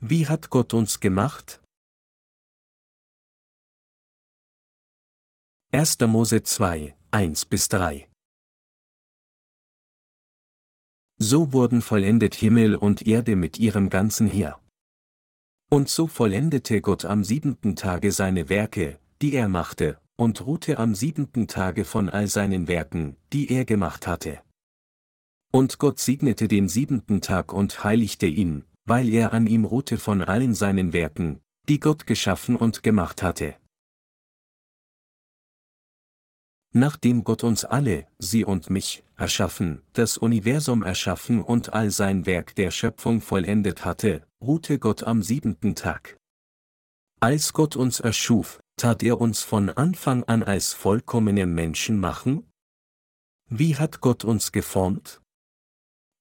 Wie hat Gott uns gemacht? 1. Mose 2, 1 bis 3 So wurden vollendet Himmel und Erde mit ihrem ganzen Heer. Und so vollendete Gott am siebenten Tage seine Werke, die er machte, und ruhte am siebenten Tage von all seinen Werken, die er gemacht hatte. Und Gott segnete den siebenten Tag und heiligte ihn, weil er an ihm ruhte von allen seinen Werken, die Gott geschaffen und gemacht hatte. Nachdem Gott uns alle, sie und mich, erschaffen, das Universum erschaffen und all sein Werk der Schöpfung vollendet hatte, ruhte Gott am siebenten Tag. Als Gott uns erschuf, tat er uns von Anfang an als vollkommene Menschen machen? Wie hat Gott uns geformt?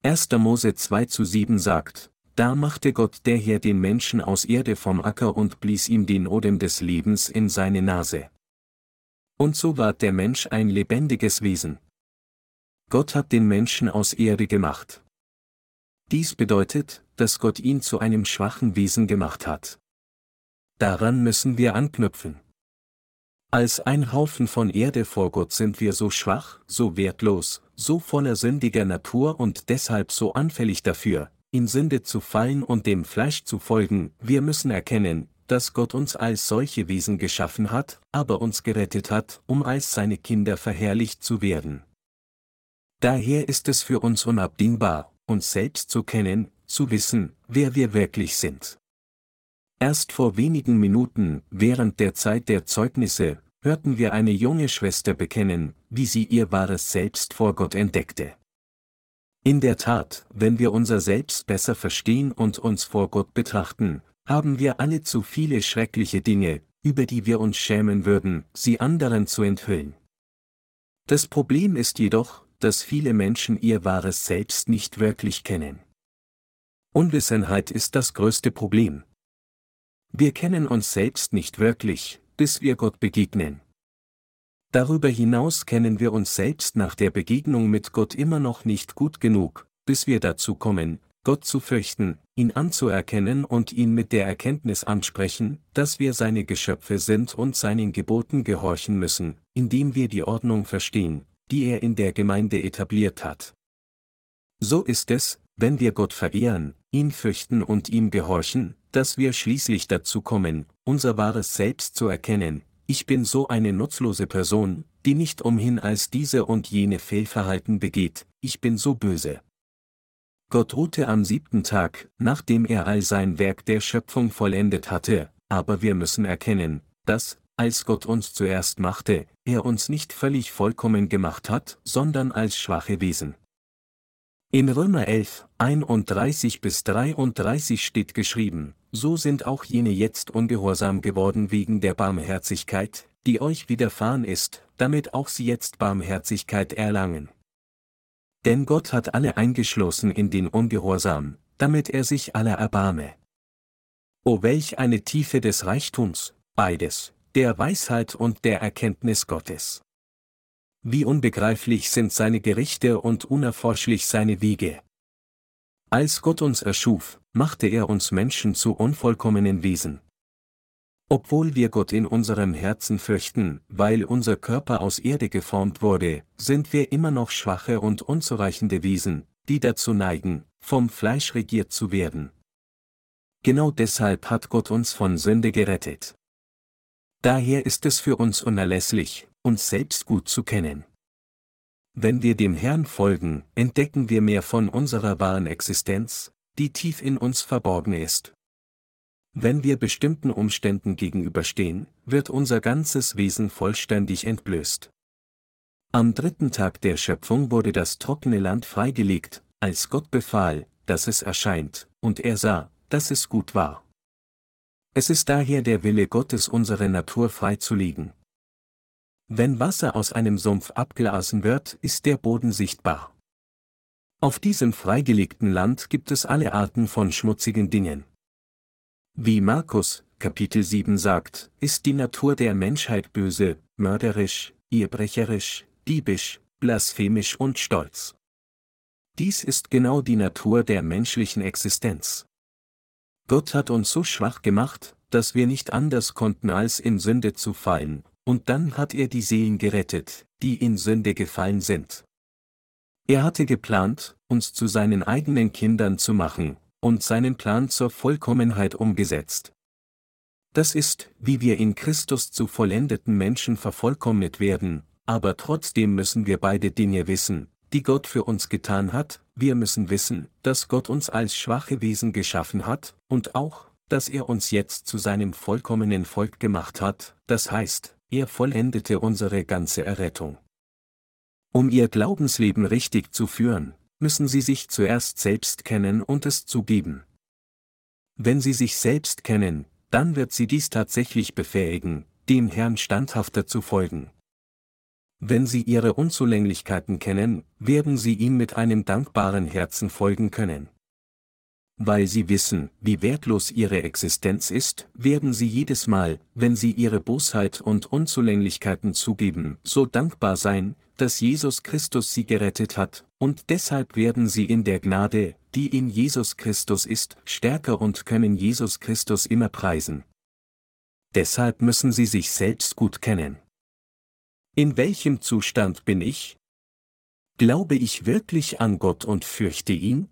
1. Mose 2 zu 7 sagt, da machte Gott der Herr den Menschen aus Erde vom Acker und blies ihm den Odem des Lebens in seine Nase. Und so ward der Mensch ein lebendiges Wesen. Gott hat den Menschen aus Erde gemacht. Dies bedeutet, dass Gott ihn zu einem schwachen Wesen gemacht hat. Daran müssen wir anknüpfen. Als ein Haufen von Erde vor Gott sind wir so schwach, so wertlos, so voller sündiger Natur und deshalb so anfällig dafür, in Sünde zu fallen und dem Fleisch zu folgen, wir müssen erkennen, dass Gott uns als solche Wesen geschaffen hat, aber uns gerettet hat, um als seine Kinder verherrlicht zu werden. Daher ist es für uns unabdingbar, uns selbst zu kennen, zu wissen, wer wir wirklich sind. Erst vor wenigen Minuten, während der Zeit der Zeugnisse, hörten wir eine junge Schwester bekennen, wie sie ihr wahres Selbst vor Gott entdeckte. In der Tat, wenn wir unser Selbst besser verstehen und uns vor Gott betrachten, haben wir alle zu viele schreckliche Dinge, über die wir uns schämen würden, sie anderen zu enthüllen. Das Problem ist jedoch, dass viele Menschen ihr wahres Selbst nicht wirklich kennen. Unwissenheit ist das größte Problem. Wir kennen uns selbst nicht wirklich, bis wir Gott begegnen. Darüber hinaus kennen wir uns selbst nach der Begegnung mit Gott immer noch nicht gut genug, bis wir dazu kommen, Gott zu fürchten, ihn anzuerkennen und ihn mit der Erkenntnis ansprechen, dass wir seine Geschöpfe sind und seinen Geboten gehorchen müssen, indem wir die Ordnung verstehen, die er in der Gemeinde etabliert hat. So ist es, wenn wir Gott verehren, ihn fürchten und ihm gehorchen, dass wir schließlich dazu kommen, unser wahres Selbst zu erkennen, ich bin so eine nutzlose Person, die nicht umhin als diese und jene Fehlverhalten begeht, ich bin so böse. Gott ruhte am siebten Tag, nachdem er all sein Werk der Schöpfung vollendet hatte, aber wir müssen erkennen, dass, als Gott uns zuerst machte, er uns nicht völlig vollkommen gemacht hat, sondern als schwache Wesen. In Römer 11, 31 bis 33 steht geschrieben, so sind auch jene jetzt ungehorsam geworden wegen der Barmherzigkeit, die euch widerfahren ist, damit auch sie jetzt Barmherzigkeit erlangen. Denn Gott hat alle eingeschlossen in den Ungehorsam, damit er sich aller erbarme. O welch eine Tiefe des Reichtums, beides, der Weisheit und der Erkenntnis Gottes. Wie unbegreiflich sind seine Gerichte und unerforschlich seine Wege. Als Gott uns erschuf, machte er uns Menschen zu unvollkommenen Wesen. Obwohl wir Gott in unserem Herzen fürchten, weil unser Körper aus Erde geformt wurde, sind wir immer noch schwache und unzureichende Wesen, die dazu neigen, vom Fleisch regiert zu werden. Genau deshalb hat Gott uns von Sünde gerettet. Daher ist es für uns unerlässlich, uns selbst gut zu kennen. Wenn wir dem Herrn folgen, entdecken wir mehr von unserer wahren Existenz, die tief in uns verborgen ist. Wenn wir bestimmten Umständen gegenüberstehen, wird unser ganzes Wesen vollständig entblößt. Am dritten Tag der Schöpfung wurde das trockene Land freigelegt, als Gott befahl, dass es erscheint, und er sah, dass es gut war. Es ist daher der Wille Gottes, unsere Natur freizulegen. Wenn Wasser aus einem Sumpf abgelassen wird, ist der Boden sichtbar. Auf diesem freigelegten Land gibt es alle Arten von schmutzigen Dingen. Wie Markus, Kapitel 7 sagt, ist die Natur der Menschheit böse, mörderisch, ehebrecherisch, diebisch, blasphemisch und stolz. Dies ist genau die Natur der menschlichen Existenz. Gott hat uns so schwach gemacht, dass wir nicht anders konnten als in Sünde zu fallen, und dann hat er die Seelen gerettet, die in Sünde gefallen sind. Er hatte geplant, uns zu seinen eigenen Kindern zu machen, und seinen Plan zur Vollkommenheit umgesetzt. Das ist, wie wir in Christus zu vollendeten Menschen vervollkommnet werden, aber trotzdem müssen wir beide Dinge wissen, die Gott für uns getan hat, wir müssen wissen, dass Gott uns als schwache Wesen geschaffen hat, und auch, dass er uns jetzt zu seinem vollkommenen Volk gemacht hat, das heißt, er vollendete unsere ganze Errettung. Um ihr Glaubensleben richtig zu führen, müssen sie sich zuerst selbst kennen und es zugeben. Wenn sie sich selbst kennen, dann wird sie dies tatsächlich befähigen, dem Herrn standhafter zu folgen. Wenn sie ihre Unzulänglichkeiten kennen, werden sie ihm mit einem dankbaren Herzen folgen können. Weil sie wissen, wie wertlos ihre Existenz ist, werden sie jedes Mal, wenn sie ihre Bosheit und Unzulänglichkeiten zugeben, so dankbar sein, dass Jesus Christus sie gerettet hat, und deshalb werden sie in der Gnade, die in Jesus Christus ist, stärker und können Jesus Christus immer preisen. Deshalb müssen sie sich selbst gut kennen. In welchem Zustand bin ich? Glaube ich wirklich an Gott und fürchte ihn?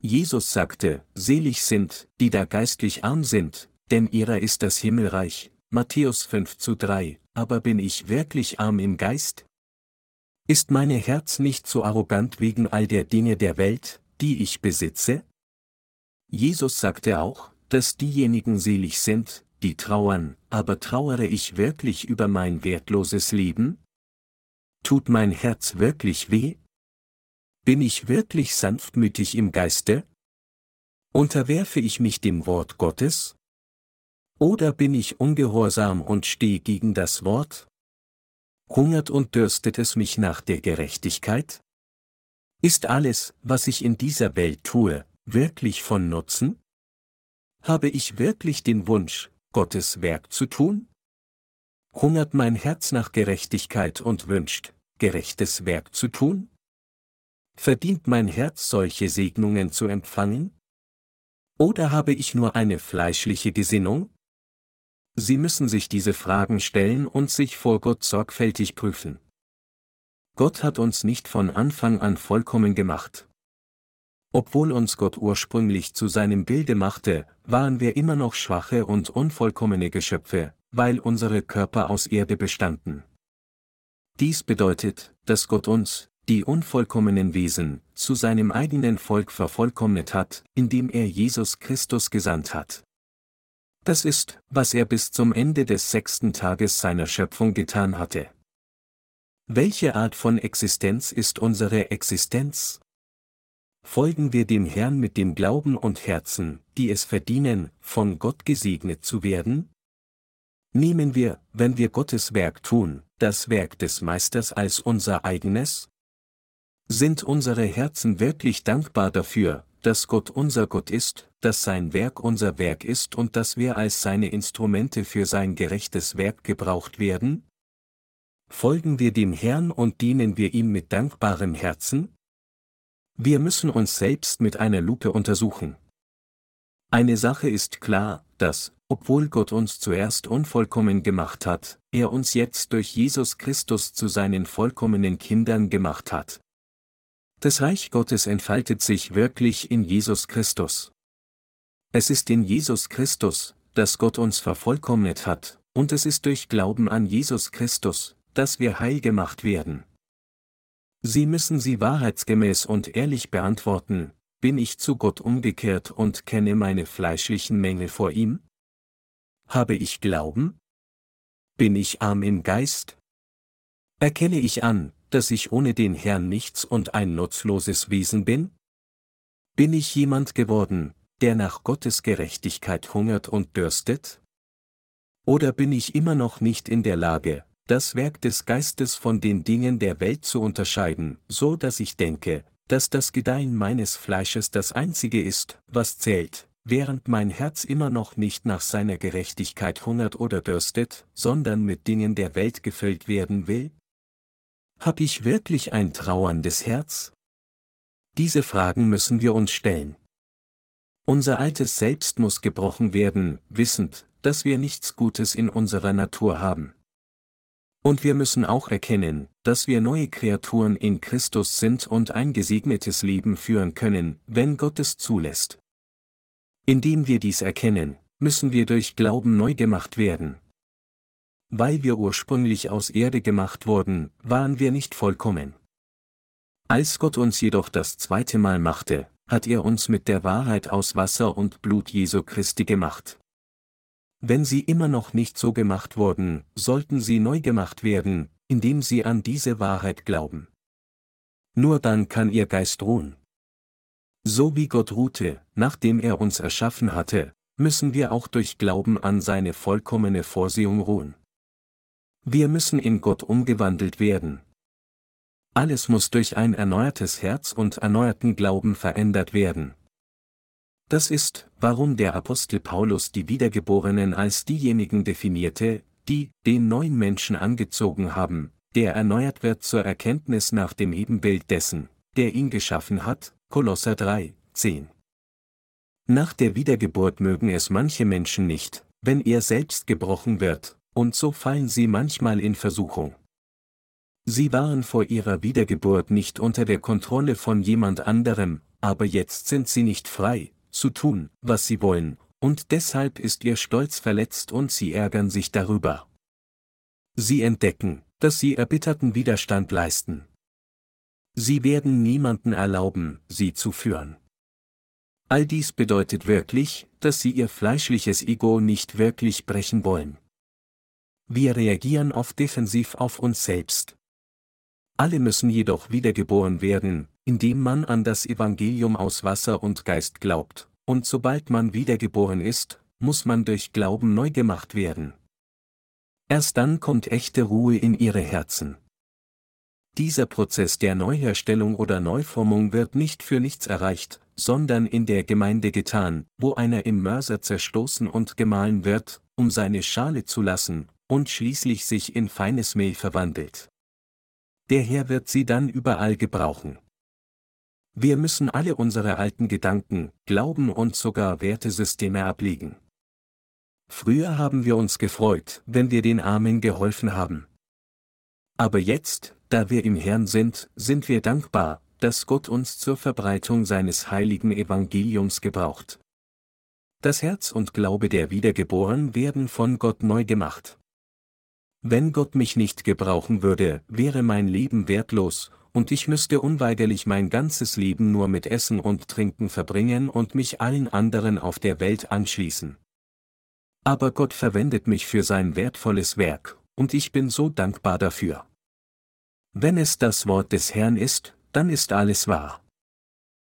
Jesus sagte, selig sind, die da geistlich arm sind, denn ihrer ist das Himmelreich. Matthäus 5 zu 3, aber bin ich wirklich arm im Geist? Ist meine Herz nicht so arrogant wegen all der Dinge der Welt, die ich besitze? Jesus sagte auch, dass diejenigen selig sind, die trauern, aber trauere ich wirklich über mein wertloses Leben? Tut mein Herz wirklich weh? Bin ich wirklich sanftmütig im Geiste? Unterwerfe ich mich dem Wort Gottes? Oder bin ich ungehorsam und stehe gegen das Wort? Hungert und dürstet es mich nach der Gerechtigkeit? Ist alles, was ich in dieser Welt tue, wirklich von Nutzen? Habe ich wirklich den Wunsch, Gottes Werk zu tun? Hungert mein Herz nach Gerechtigkeit und wünscht, gerechtes Werk zu tun? Verdient mein Herz solche Segnungen zu empfangen? Oder habe ich nur eine fleischliche Gesinnung? Sie müssen sich diese Fragen stellen und sich vor Gott sorgfältig prüfen. Gott hat uns nicht von Anfang an vollkommen gemacht. Obwohl uns Gott ursprünglich zu seinem Bilde machte, waren wir immer noch schwache und unvollkommene Geschöpfe, weil unsere Körper aus Erde bestanden. Dies bedeutet, dass Gott uns, die unvollkommenen Wesen, zu seinem eigenen Volk vervollkommnet hat, indem er Jesus Christus gesandt hat. Das ist, was er bis zum Ende des sechsten Tages seiner Schöpfung getan hatte. Welche Art von Existenz ist unsere Existenz? Folgen wir dem Herrn mit dem Glauben und Herzen, die es verdienen, von Gott gesegnet zu werden? Nehmen wir, wenn wir Gottes Werk tun, das Werk des Meisters als unser eigenes? Sind unsere Herzen wirklich dankbar dafür, dass Gott unser Gott ist, dass sein Werk unser Werk ist und dass wir als seine Instrumente für sein gerechtes Werk gebraucht werden? Folgen wir dem Herrn und dienen wir ihm mit dankbarem Herzen? Wir müssen uns selbst mit einer Lupe untersuchen. Eine Sache ist klar, dass, obwohl Gott uns zuerst unvollkommen gemacht hat, er uns jetzt durch Jesus Christus zu seinen vollkommenen Kindern gemacht hat. Das Reich Gottes entfaltet sich wirklich in Jesus Christus. Es ist in Jesus Christus, dass Gott uns vervollkommnet hat, und es ist durch Glauben an Jesus Christus, dass wir heil gemacht werden. Sie müssen sie wahrheitsgemäß und ehrlich beantworten, bin ich zu Gott umgekehrt und kenne meine fleischlichen Mängel vor ihm? Habe ich Glauben? Bin ich arm im Geist? Erkenne ich an, dass ich ohne den Herrn nichts und ein nutzloses Wesen bin? Bin ich jemand geworden, der nach Gottes Gerechtigkeit hungert und dürstet? Oder bin ich immer noch nicht in der Lage, das Werk des Geistes von den Dingen der Welt zu unterscheiden, so dass ich denke, dass das Gedeihen meines Fleisches das einzige ist, was zählt, während mein Herz immer noch nicht nach seiner Gerechtigkeit hungert oder dürstet, sondern mit Dingen der Welt gefüllt werden will? Hab ich wirklich ein trauerndes Herz? Diese Fragen müssen wir uns stellen. Unser altes Selbst muss gebrochen werden, wissend, dass wir nichts Gutes in unserer Natur haben. Und wir müssen auch erkennen, dass wir neue Kreaturen in Christus sind und ein gesegnetes Leben führen können, wenn Gott es zulässt. Indem wir dies erkennen, müssen wir durch Glauben neu gemacht werden. Weil wir ursprünglich aus Erde gemacht wurden, waren wir nicht vollkommen. Als Gott uns jedoch das zweite Mal machte, hat er uns mit der Wahrheit aus Wasser und Blut Jesu Christi gemacht. Wenn sie immer noch nicht so gemacht wurden, sollten sie neu gemacht werden, indem sie an diese Wahrheit glauben. Nur dann kann ihr Geist ruhen. So wie Gott ruhte, nachdem er uns erschaffen hatte, müssen wir auch durch Glauben an seine vollkommene Vorsehung ruhen. Wir müssen in Gott umgewandelt werden. Alles muss durch ein erneuertes Herz und erneuerten Glauben verändert werden. Das ist, warum der Apostel Paulus die Wiedergeborenen als diejenigen definierte, die den neuen Menschen angezogen haben, der erneuert wird zur Erkenntnis nach dem Ebenbild dessen, der ihn geschaffen hat, Kolosser 3, 10. Nach der Wiedergeburt mögen es manche Menschen nicht, wenn er selbst gebrochen wird, und so fallen sie manchmal in Versuchung. Sie waren vor ihrer Wiedergeburt nicht unter der Kontrolle von jemand anderem, aber jetzt sind sie nicht frei, zu tun, was sie wollen, und deshalb ist ihr Stolz verletzt und sie ärgern sich darüber. Sie entdecken, dass sie erbitterten Widerstand leisten. Sie werden niemanden erlauben, sie zu führen. All dies bedeutet wirklich, dass sie ihr fleischliches Ego nicht wirklich brechen wollen. Wir reagieren oft defensiv auf uns selbst. Alle müssen jedoch wiedergeboren werden, indem man an das Evangelium aus Wasser und Geist glaubt, und sobald man wiedergeboren ist, muss man durch Glauben neu gemacht werden. Erst dann kommt echte Ruhe in ihre Herzen. Dieser Prozess der Neuherstellung oder Neuformung wird nicht für nichts erreicht, sondern in der Gemeinde getan, wo einer im Mörser zerstoßen und gemahlen wird, um seine Schale zu lassen, und schließlich sich in feines Mehl verwandelt. Der Herr wird sie dann überall gebrauchen. Wir müssen alle unsere alten Gedanken, Glauben und sogar Wertesysteme ablegen. Früher haben wir uns gefreut, wenn wir den Armen geholfen haben. Aber jetzt, da wir im Herrn sind, sind wir dankbar, dass Gott uns zur Verbreitung seines heiligen Evangeliums gebraucht. Das Herz und Glaube der Wiedergeboren werden von Gott neu gemacht. Wenn Gott mich nicht gebrauchen würde, wäre mein Leben wertlos, und ich müsste unweigerlich mein ganzes Leben nur mit Essen und Trinken verbringen und mich allen anderen auf der Welt anschließen. Aber Gott verwendet mich für sein wertvolles Werk, und ich bin so dankbar dafür. Wenn es das Wort des Herrn ist, dann ist alles wahr.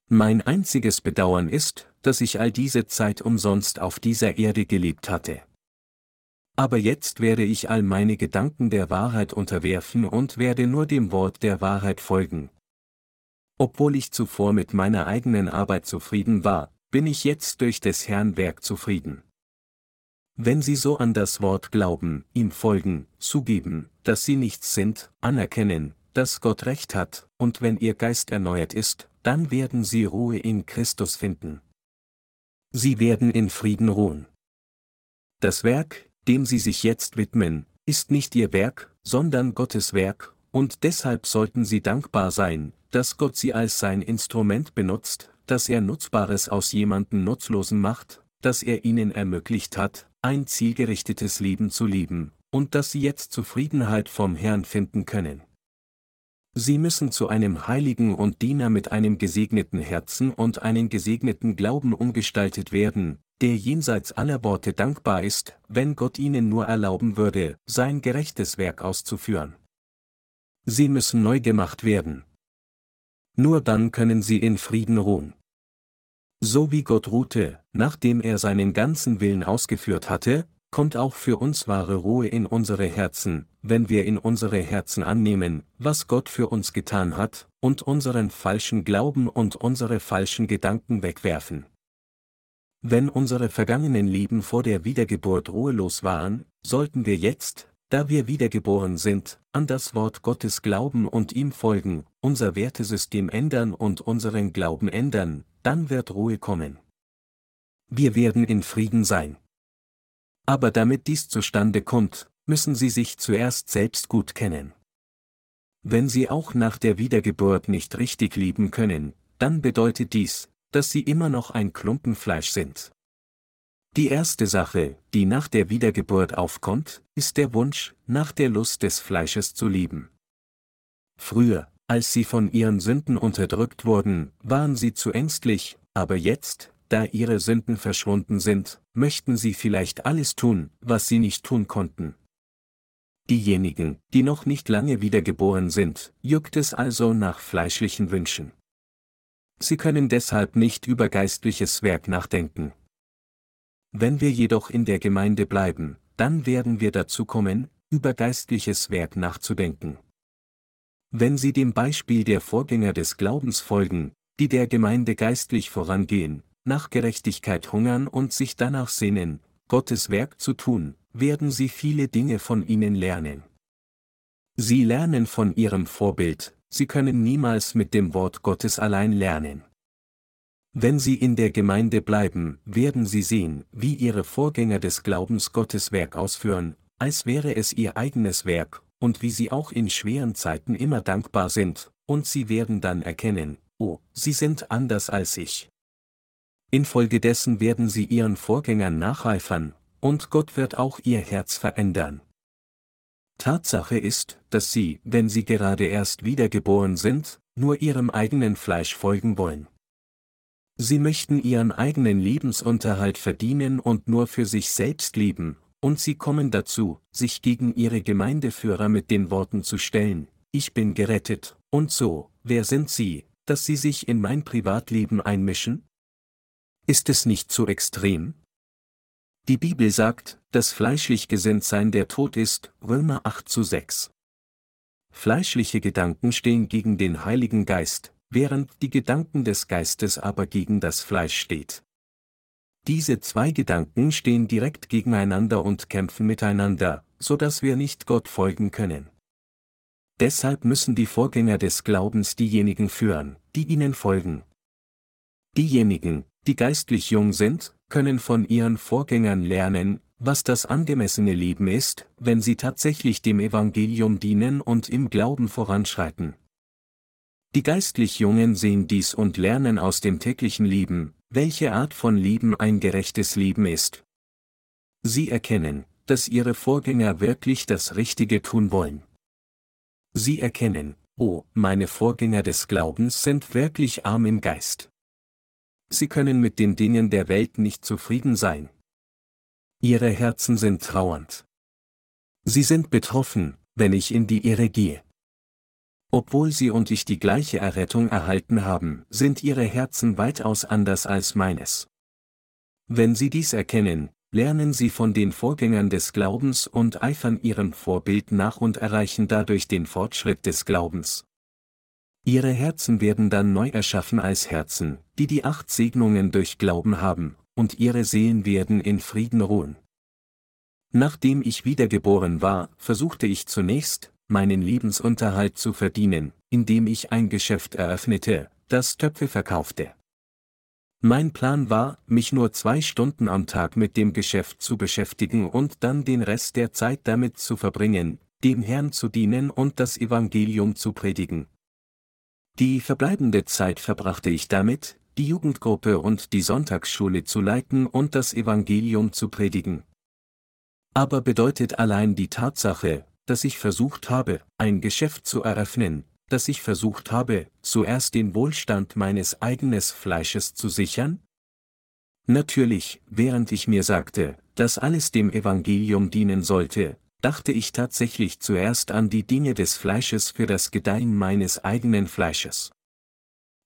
Mein einziges Bedauern ist, dass ich all diese Zeit umsonst auf dieser Erde gelebt hatte. Aber jetzt werde ich all meine Gedanken der Wahrheit unterwerfen und werde nur dem Wort der Wahrheit folgen. Obwohl ich zuvor mit meiner eigenen Arbeit zufrieden war, bin ich jetzt durch des Herrn Werk zufrieden. Wenn Sie so an das Wort glauben, ihm folgen, zugeben, dass Sie nichts sind, anerkennen, dass Gott recht hat, und wenn Ihr Geist erneuert ist, dann werden Sie Ruhe in Christus finden. Sie werden in Frieden ruhen. Das Werk, dem sie sich jetzt widmen, ist nicht ihr Werk, sondern Gottes Werk, und deshalb sollten sie dankbar sein, dass Gott sie als sein Instrument benutzt, dass er Nutzbares aus jemanden Nutzlosen macht, dass er ihnen ermöglicht hat, ein zielgerichtetes Leben zu leben, und dass sie jetzt Zufriedenheit vom Herrn finden können. Sie müssen zu einem Heiligen und Diener mit einem gesegneten Herzen und einem gesegneten Glauben umgestaltet werden, der jenseits aller Worte dankbar ist, wenn Gott ihnen nur erlauben würde, sein gerechtes Werk auszuführen. Sie müssen neu gemacht werden. Nur dann können sie in Frieden ruhen. So wie Gott ruhte, nachdem er seinen ganzen Willen ausgeführt hatte, kommt auch für uns wahre Ruhe in unsere Herzen, wenn wir in unsere Herzen annehmen, was Gott für uns getan hat, und unseren falschen Glauben und unsere falschen Gedanken wegwerfen. Wenn unsere vergangenen Leben vor der Wiedergeburt ruhelos waren, sollten wir jetzt, da wir wiedergeboren sind, an das Wort Gottes glauben und ihm folgen, unser Wertesystem ändern und unseren Glauben ändern, dann wird Ruhe kommen. wir werden in Frieden sein. Aber damit dies zustande kommt, müssen Sie sich zuerst selbst gut kennen. Wenn Sie auch nach der Wiedergeburt nicht richtig lieben können, dann bedeutet dies, dass Sie immer noch ein Klumpen Fleisch sind. Die erste Sache, die nach der Wiedergeburt aufkommt, ist der Wunsch, nach der Lust des Fleisches zu lieben. Früher, als sie von ihren Sünden unterdrückt wurden, waren sie zu ängstlich, aber jetzt, da ihre Sünden verschwunden sind, möchten sie vielleicht alles tun, was sie nicht tun konnten. Diejenigen, die noch nicht lange wiedergeboren sind, juckt es also nach fleischlichen Wünschen. Sie können deshalb nicht über geistliches Werk nachdenken. Wenn wir jedoch in der Gemeinde bleiben, dann werden wir dazu kommen, über geistliches Werk nachzudenken. Wenn Sie dem Beispiel der Vorgänger des Glaubens folgen, die der Gemeinde geistlich vorangehen, nach Gerechtigkeit hungern und sich danach sehnen, Gottes Werk zu tun, werden Sie viele Dinge von ihnen lernen. Sie lernen von Ihrem Vorbild, Sie können niemals mit dem Wort Gottes allein lernen. Wenn Sie in der Gemeinde bleiben, werden Sie sehen, wie Ihre Vorgänger des Glaubens Gottes Werk ausführen, als wäre es Ihr eigenes Werk, und wie Sie auch in schweren Zeiten immer dankbar sind, und Sie werden dann erkennen, oh, Sie sind anders als ich. Infolgedessen werden Sie Ihren Vorgängern nacheifern, und Gott wird auch Ihr Herz verändern. Tatsache ist, dass Sie, wenn Sie gerade erst wiedergeboren sind, nur Ihrem eigenen Fleisch folgen wollen. Sie möchten ihren eigenen Lebensunterhalt verdienen und nur für sich selbst leben, und sie kommen dazu, sich gegen ihre Gemeindeführer mit den Worten zu stellen, ich bin gerettet, und so, wer sind Sie, dass Sie sich in mein Privatleben einmischen? Ist es nicht zu extrem? Die Bibel sagt, dass fleischlich gesinnt sein der Tod ist, Römer 8 zu 6. Fleischliche Gedanken stehen gegen den Heiligen Geist, während die Gedanken des Geistes aber gegen das Fleisch steht. Diese zwei Gedanken stehen direkt gegeneinander und kämpfen miteinander, so dass wir nicht Gott folgen können. Deshalb müssen die Vorgänger des Glaubens diejenigen führen, die ihnen folgen. Diejenigen, die geistlich jung sind, können von ihren Vorgängern lernen, was das angemessene Leben ist, wenn sie tatsächlich dem Evangelium dienen und im Glauben voranschreiten. Die geistlich Jungen sehen dies und lernen aus dem täglichen Leben, welche Art von Leben ein gerechtes Leben ist. Sie erkennen, dass ihre Vorgänger wirklich das Richtige tun wollen. Sie erkennen, oh, meine Vorgänger des Glaubens sind wirklich arm im Geist. Sie können mit den Dingen der Welt nicht zufrieden sein. Ihre Herzen sind trauernd. Sie sind betroffen, wenn ich in die Irre gehe. Obwohl sie und ich die gleiche Errettung erhalten haben, sind ihre Herzen weitaus anders als meines. Wenn sie dies erkennen, lernen sie von den Vorgängern des Glaubens und eifern ihrem Vorbild nach und erreichen dadurch den Fortschritt des Glaubens. Ihre Herzen werden dann neu erschaffen als Herzen, die die acht Segnungen durch Glauben haben, und ihre Seelen werden in Frieden ruhen. Nachdem ich wiedergeboren war, versuchte ich zunächst, meinen Lebensunterhalt zu verdienen, indem ich ein Geschäft eröffnete, das Töpfe verkaufte. Mein Plan war, mich nur zwei Stunden am Tag mit dem Geschäft zu beschäftigen und dann den Rest der Zeit damit zu verbringen, dem Herrn zu dienen und das Evangelium zu predigen. Die verbleibende Zeit verbrachte ich damit, die Jugendgruppe und die Sonntagsschule zu leiten und das Evangelium zu predigen. Aber bedeutet allein die Tatsache, dass ich versucht habe, ein Geschäft zu eröffnen, dass ich versucht habe, zuerst den Wohlstand meines eigenen Fleisches zu sichern? Natürlich, während ich mir sagte, dass alles dem Evangelium dienen sollte, dachte ich tatsächlich zuerst an die Dinge des Fleisches für das Gedeihen meines eigenen Fleisches.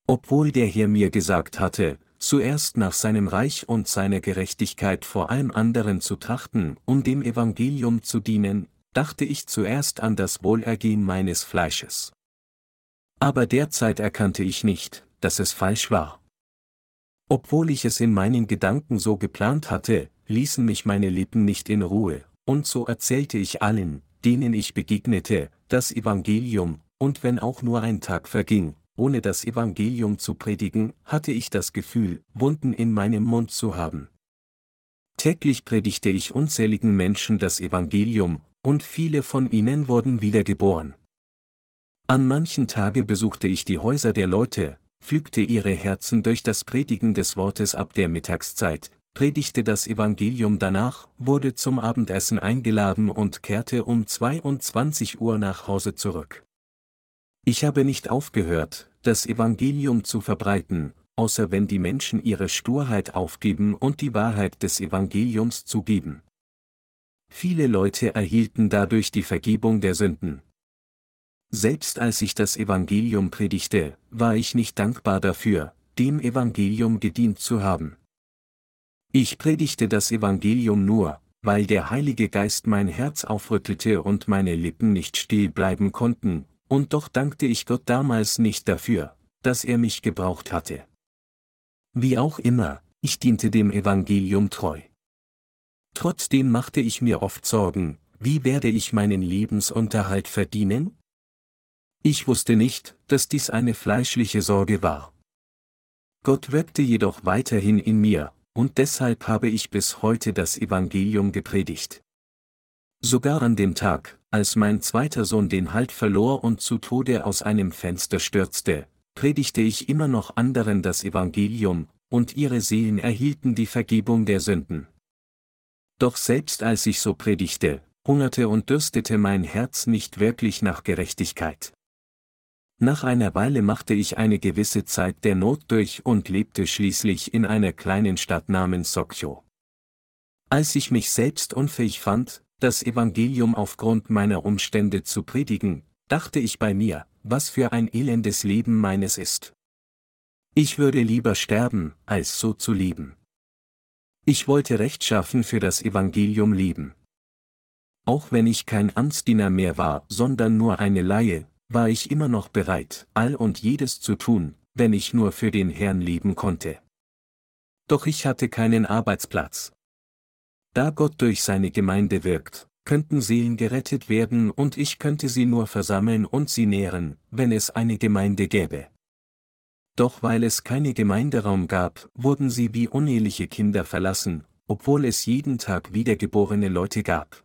Obwohl der Herr mir gesagt hatte, zuerst nach seinem Reich und seiner Gerechtigkeit vor allem anderen zu trachten, um dem Evangelium zu dienen, dachte ich zuerst an das Wohlergehen meines Fleisches. Aber derzeit erkannte ich nicht, dass es falsch war. Obwohl ich es in meinen Gedanken so geplant hatte, ließen mich meine Lippen nicht in Ruhe, und so erzählte ich allen, denen ich begegnete, das Evangelium, und wenn auch nur ein Tag verging, ohne das Evangelium zu predigen, hatte ich das Gefühl, Wunden in meinem Mund zu haben, Täglich predigte ich unzähligen Menschen das Evangelium, und viele von ihnen wurden wiedergeboren. An manchen Tagen besuchte ich die Häuser der Leute, fügte ihre Herzen durch das Predigen des Wortes ab der Mittagszeit, predigte das Evangelium danach, wurde zum Abendessen eingeladen und kehrte um 22 Uhr nach Hause zurück. Ich habe nicht aufgehört, das Evangelium zu verbreiten, außer wenn die Menschen ihre Sturheit aufgeben und die Wahrheit des Evangeliums zugeben. Viele Leute erhielten dadurch die Vergebung der Sünden. Selbst als ich das Evangelium predigte, war ich nicht dankbar dafür, dem Evangelium gedient zu haben. Ich predigte das Evangelium nur, weil der Heilige Geist mein Herz aufrüttelte und meine Lippen nicht still bleiben konnten, und doch dankte ich Gott damals nicht dafür, dass er mich gebraucht hatte. Wie auch immer, ich diente dem Evangelium treu. Trotzdem machte ich mir oft Sorgen, wie werde ich meinen Lebensunterhalt verdienen? Ich wusste nicht, dass dies eine fleischliche Sorge war. Gott wirkte jedoch weiterhin in mir, und deshalb habe ich bis heute das Evangelium gepredigt. Sogar an dem Tag, als mein zweiter Sohn den Halt verlor und zu Tode aus einem Fenster stürzte, predigte ich immer noch anderen das Evangelium, und ihre Seelen erhielten die Vergebung der Sünden. Doch selbst als ich so predigte, hungerte und dürstete mein Herz nicht wirklich nach Gerechtigkeit. Nach einer Weile machte ich eine gewisse Zeit der Not durch und lebte schließlich in einer kleinen Stadt namens Sokyo. Als ich mich selbst unfähig fand, das Evangelium aufgrund meiner Umstände zu predigen, dachte ich bei mir, was für ein elendes Leben meines ist. Ich würde lieber sterben, als so zu leben. Ich wollte rechtschaffen für das Evangelium leben. Auch wenn ich kein Amtsdiener mehr war, sondern nur eine Laie, war ich immer noch bereit, all und jedes zu tun, wenn ich nur für den Herrn leben konnte. Doch ich hatte keinen Arbeitsplatz. Da Gott durch seine Gemeinde wirkt, könnten Seelen gerettet werden und ich könnte sie nur versammeln und sie nähren, wenn es eine Gemeinde gäbe. Doch weil es keine Gemeinderaum gab, wurden sie wie uneheliche Kinder verlassen, obwohl es jeden Tag wiedergeborene Leute gab.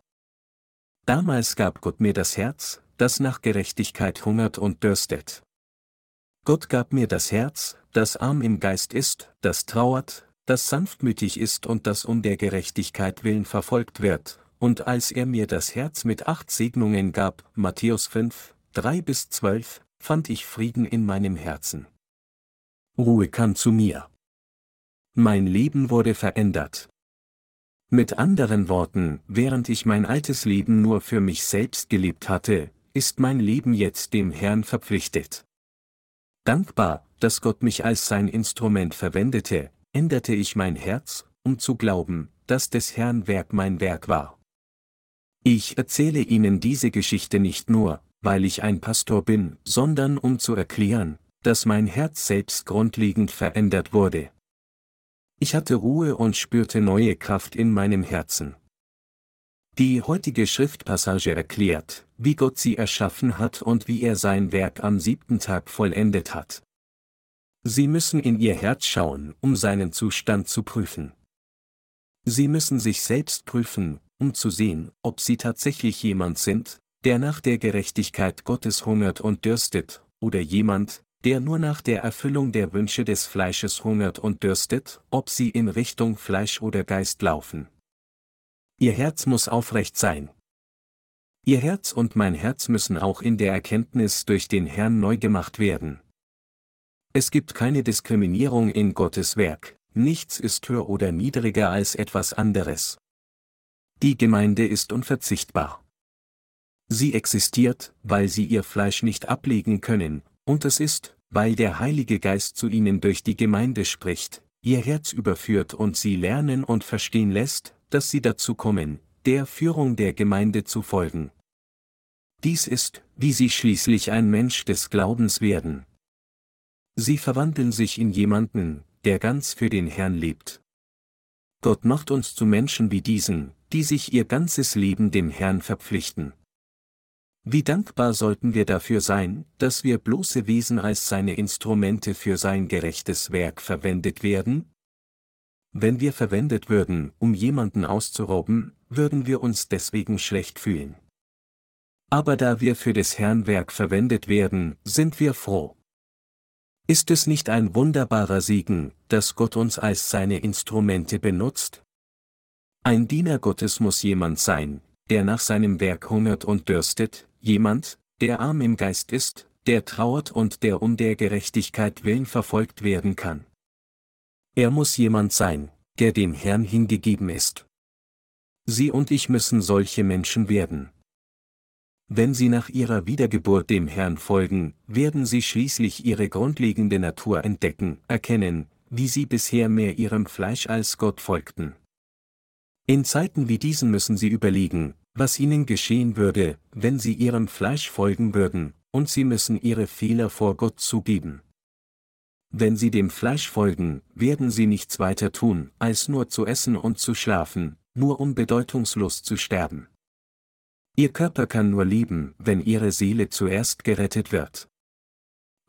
Damals gab Gott mir das Herz, das nach Gerechtigkeit hungert und dürstet. Gott gab mir das Herz, das arm im Geist ist, das trauert, das sanftmütig ist und das um der Gerechtigkeit willen verfolgt wird, und als er mir das Herz mit acht Segnungen gab, Matthäus 5, 3 bis 12, fand ich Frieden in meinem Herzen. Ruhe kam zu mir. Mein Leben wurde verändert. Mit anderen Worten, während ich mein altes Leben nur für mich selbst gelebt hatte, ist mein Leben jetzt dem Herrn verpflichtet. Dankbar, dass Gott mich als sein Instrument verwendete, änderte ich mein Herz, um zu glauben, dass des Herrn Werk mein Werk war. Ich erzähle Ihnen diese Geschichte nicht nur, weil ich ein Pastor bin, sondern um zu erklären, dass mein Herz selbst grundlegend verändert wurde. Ich hatte Ruhe und spürte neue Kraft in meinem Herzen. Die heutige Schriftpassage erklärt, wie Gott sie erschaffen hat und wie er sein Werk am siebten Tag vollendet hat. Sie müssen in ihr Herz schauen, um seinen Zustand zu prüfen. Sie müssen sich selbst prüfen, um zu sehen, ob sie tatsächlich jemand sind, der nach der Gerechtigkeit Gottes hungert und dürstet, oder jemand, der nur nach der Erfüllung der Wünsche des Fleisches hungert und dürstet, ob sie in Richtung Fleisch oder Geist laufen. Ihr Herz muss aufrecht sein. Ihr Herz und mein Herz müssen auch in der Erkenntnis durch den Herrn neu gemacht werden. Es gibt keine Diskriminierung in Gottes Werk, nichts ist höher oder niedriger als etwas anderes. Die Gemeinde ist unverzichtbar. Sie existiert, weil sie ihr Fleisch nicht ablegen können, und es ist, weil der Heilige Geist zu ihnen durch die Gemeinde spricht, ihr Herz überführt und sie lernen und verstehen lässt, dass sie dazu kommen, der Führung der Gemeinde zu folgen. Dies ist, wie sie schließlich ein Mensch des Glaubens werden. Sie verwandeln sich in jemanden, der ganz für den Herrn lebt. Gott macht uns zu Menschen wie diesen, die sich ihr ganzes Leben dem Herrn verpflichten. Wie dankbar sollten wir dafür sein, dass wir bloße Wesen als seine Instrumente für sein gerechtes Werk verwendet werden? Wenn wir verwendet würden, um jemanden auszurauben, würden wir uns deswegen schlecht fühlen. Aber da wir für des Herrn Werk verwendet werden, sind wir froh. Ist es nicht ein wunderbarer Segen, dass Gott uns als seine Instrumente benutzt? Ein Diener Gottes muss jemand sein, der nach seinem Werk hungert und dürstet, jemand, der arm im Geist ist, der trauert und der um der Gerechtigkeit willen verfolgt werden kann. Er muss jemand sein, der dem Herrn hingegeben ist. Sie und ich müssen solche Menschen werden. Wenn sie nach ihrer Wiedergeburt dem Herrn folgen, werden sie schließlich ihre grundlegende Natur entdecken, erkennen, wie sie bisher mehr ihrem Fleisch als Gott folgten. In Zeiten wie diesen müssen sie überlegen, was ihnen geschehen würde, wenn sie ihrem Fleisch folgen würden, und sie müssen ihre Fehler vor Gott zugeben. Wenn sie dem Fleisch folgen, werden sie nichts weiter tun, als nur zu essen und zu schlafen, nur um bedeutungslos zu sterben. Ihr Körper kann nur leben, wenn ihre Seele zuerst gerettet wird.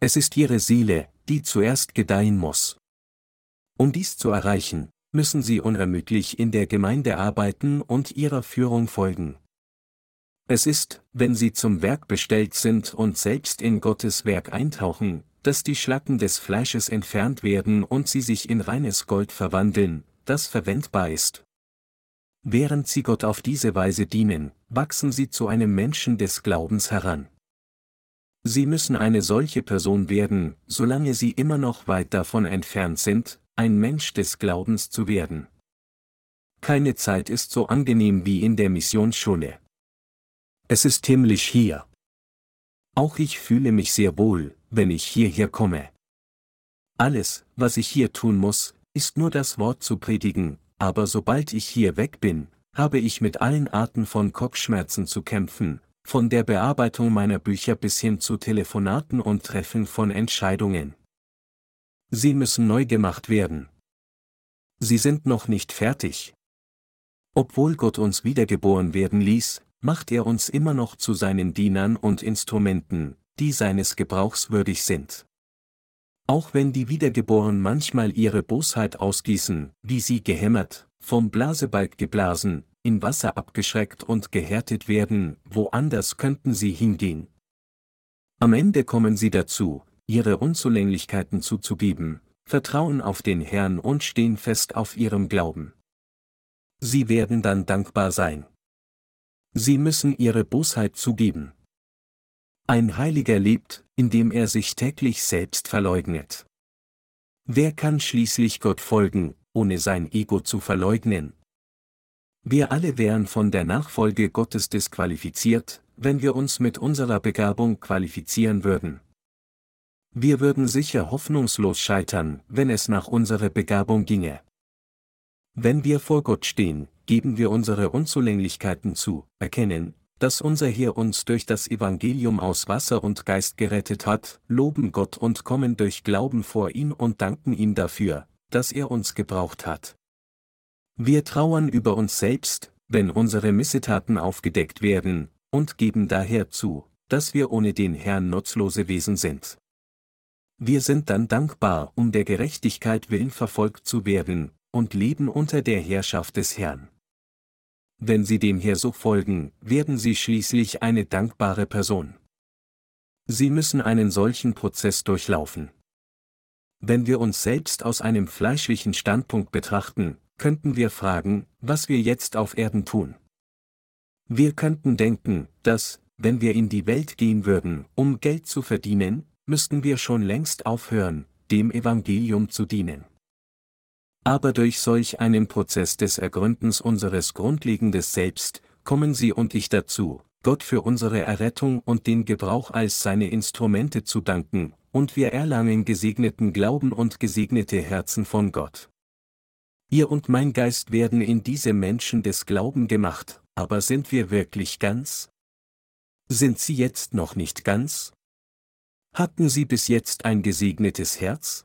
Es ist ihre Seele, die zuerst gedeihen muss. Um dies zu erreichen, müssen sie unermüdlich in der Gemeinde arbeiten und ihrer Führung folgen. Es ist, wenn sie zum Werk bestellt sind und selbst in Gottes Werk eintauchen, dass die Schlacken des Fleisches entfernt werden und sie sich in reines Gold verwandeln, das verwendbar ist. Während sie Gott auf diese Weise dienen, wachsen sie zu einem Menschen des Glaubens heran. Sie müssen eine solche Person werden, solange sie immer noch weit davon entfernt sind, ein Mensch des Glaubens zu werden. Keine Zeit ist so angenehm wie in der Missionsschule. Es ist himmlisch hier. Auch ich fühle mich sehr wohl, wenn ich hierher komme. Alles, was ich hier tun muss, ist nur das Wort zu predigen, aber sobald ich hier weg bin, habe ich mit allen Arten von Kopfschmerzen zu kämpfen, von der Bearbeitung meiner Bücher bis hin zu Telefonaten und Treffen von Entscheidungen. Sie müssen neu gemacht werden. Sie sind noch nicht fertig. Obwohl Gott uns wiedergeboren werden ließ, macht er uns immer noch zu seinen Dienern und Instrumenten, die seines Gebrauchs würdig sind. Auch wenn die Wiedergeborenen manchmal ihre Bosheit ausgießen, wie sie gehämmert, vom Blasebalg geblasen, in Wasser abgeschreckt und gehärtet werden, woanders könnten sie hingehen. Am Ende kommen sie dazu, ihre Unzulänglichkeiten zuzugeben, vertrauen auf den Herrn und stehen fest auf ihrem Glauben. Sie werden dann dankbar sein. Sie müssen ihre Bosheit zugeben. Ein Heiliger lebt, indem er sich täglich selbst verleugnet. Wer kann schließlich Gott folgen, ohne sein Ego zu verleugnen? Wir alle wären von der Nachfolge Gottes disqualifiziert, wenn wir uns mit unserer Begabung qualifizieren würden. Wir würden sicher hoffnungslos scheitern, wenn es nach unserer Begabung ginge. Wenn wir vor Gott stehen, geben wir unsere Unzulänglichkeiten zu, erkennen, dass unser Herr uns durch das Evangelium aus Wasser und Geist gerettet hat, loben Gott und kommen durch Glauben vor ihn und danken ihm dafür, dass er uns gebraucht hat. Wir trauern über uns selbst, wenn unsere Missetaten aufgedeckt werden, und geben daher zu, dass wir ohne den Herrn nutzlose Wesen sind. Wir sind dann dankbar, um der Gerechtigkeit willen verfolgt zu werden, und leben unter der Herrschaft des Herrn. Wenn Sie dem Herr so folgen, werden Sie schließlich eine dankbare Person. Sie müssen einen solchen Prozess durchlaufen. Wenn wir uns selbst aus einem fleischlichen Standpunkt betrachten, könnten wir fragen, was wir jetzt auf Erden tun. Wir könnten denken, dass, wenn wir in die Welt gehen würden, um Geld zu verdienen, müssten wir schon längst aufhören, dem Evangelium zu dienen. Aber durch solch einen Prozess des Ergründens unseres grundlegendes Selbst, kommen Sie und ich dazu, Gott für unsere Errettung und den Gebrauch als seine Instrumente zu danken, und wir erlangen gesegneten Glauben und gesegnete Herzen von Gott. Ihr und mein Geist werden in diese Menschen des Glauben gemacht, aber sind wir wirklich ganz? Sind sie jetzt noch nicht ganz? Hatten sie bis jetzt ein gesegnetes Herz?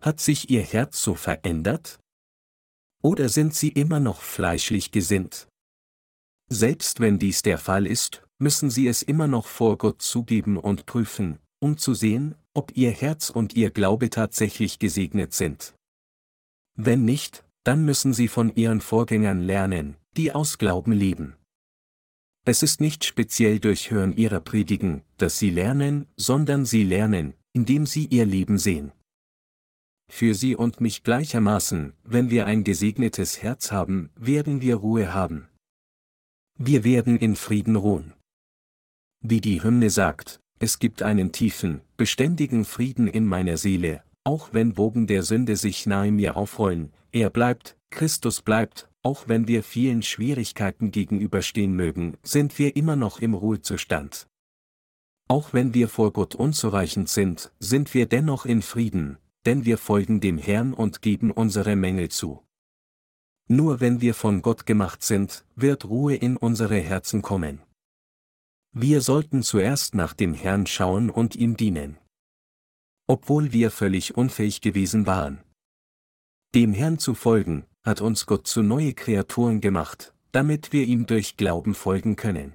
Hat sich Ihr Herz so verändert? Oder sind Sie immer noch fleischlich gesinnt? Selbst wenn dies der Fall ist, müssen Sie es immer noch vor Gott zugeben und prüfen, um zu sehen, ob Ihr Herz und Ihr Glaube tatsächlich gesegnet sind. Wenn nicht, dann müssen Sie von Ihren Vorgängern lernen, die aus Glauben leben. Es ist nicht speziell durch Hören Ihrer Predigen, dass Sie lernen, sondern Sie lernen, indem Sie Ihr Leben sehen. Für Sie und mich gleichermaßen, wenn wir ein gesegnetes Herz haben, werden wir Ruhe haben. Wir werden in Frieden ruhen. Wie die Hymne sagt, es gibt einen tiefen, beständigen Frieden in meiner Seele, auch wenn Bogen der Sünde sich nahe mir aufrollen, er bleibt, Christus bleibt, auch wenn wir vielen Schwierigkeiten gegenüberstehen mögen, sind wir immer noch im Ruhezustand. Auch wenn wir vor Gott unzureichend sind, sind wir dennoch in Frieden, denn wir folgen dem Herrn und geben unsere Mängel zu. Nur wenn wir von Gott gemacht sind, wird Ruhe in unsere Herzen kommen. Wir sollten zuerst nach dem Herrn schauen und ihm dienen. Obwohl wir völlig unfähig gewesen waren. Dem Herrn zu folgen, hat uns Gott zu neue Kreaturen gemacht, damit wir ihm durch Glauben folgen können.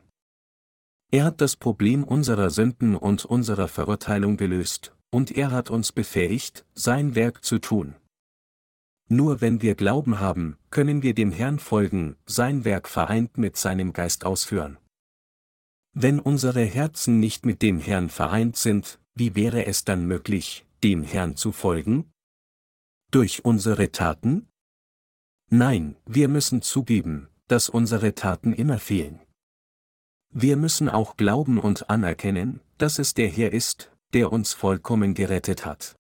Er hat das Problem unserer Sünden und unserer Verurteilung gelöst, und er hat uns befähigt, sein Werk zu tun. Nur wenn wir Glauben haben, können wir dem Herrn folgen, sein Werk vereint mit seinem Geist ausführen. Wenn unsere Herzen nicht mit dem Herrn vereint sind, wie wäre es dann möglich, dem Herrn zu folgen? Durch unsere Taten? Nein, wir müssen zugeben, dass unsere Taten immer fehlen. Wir müssen auch glauben und anerkennen, dass es der Herr ist, der uns vollkommen gerettet hat.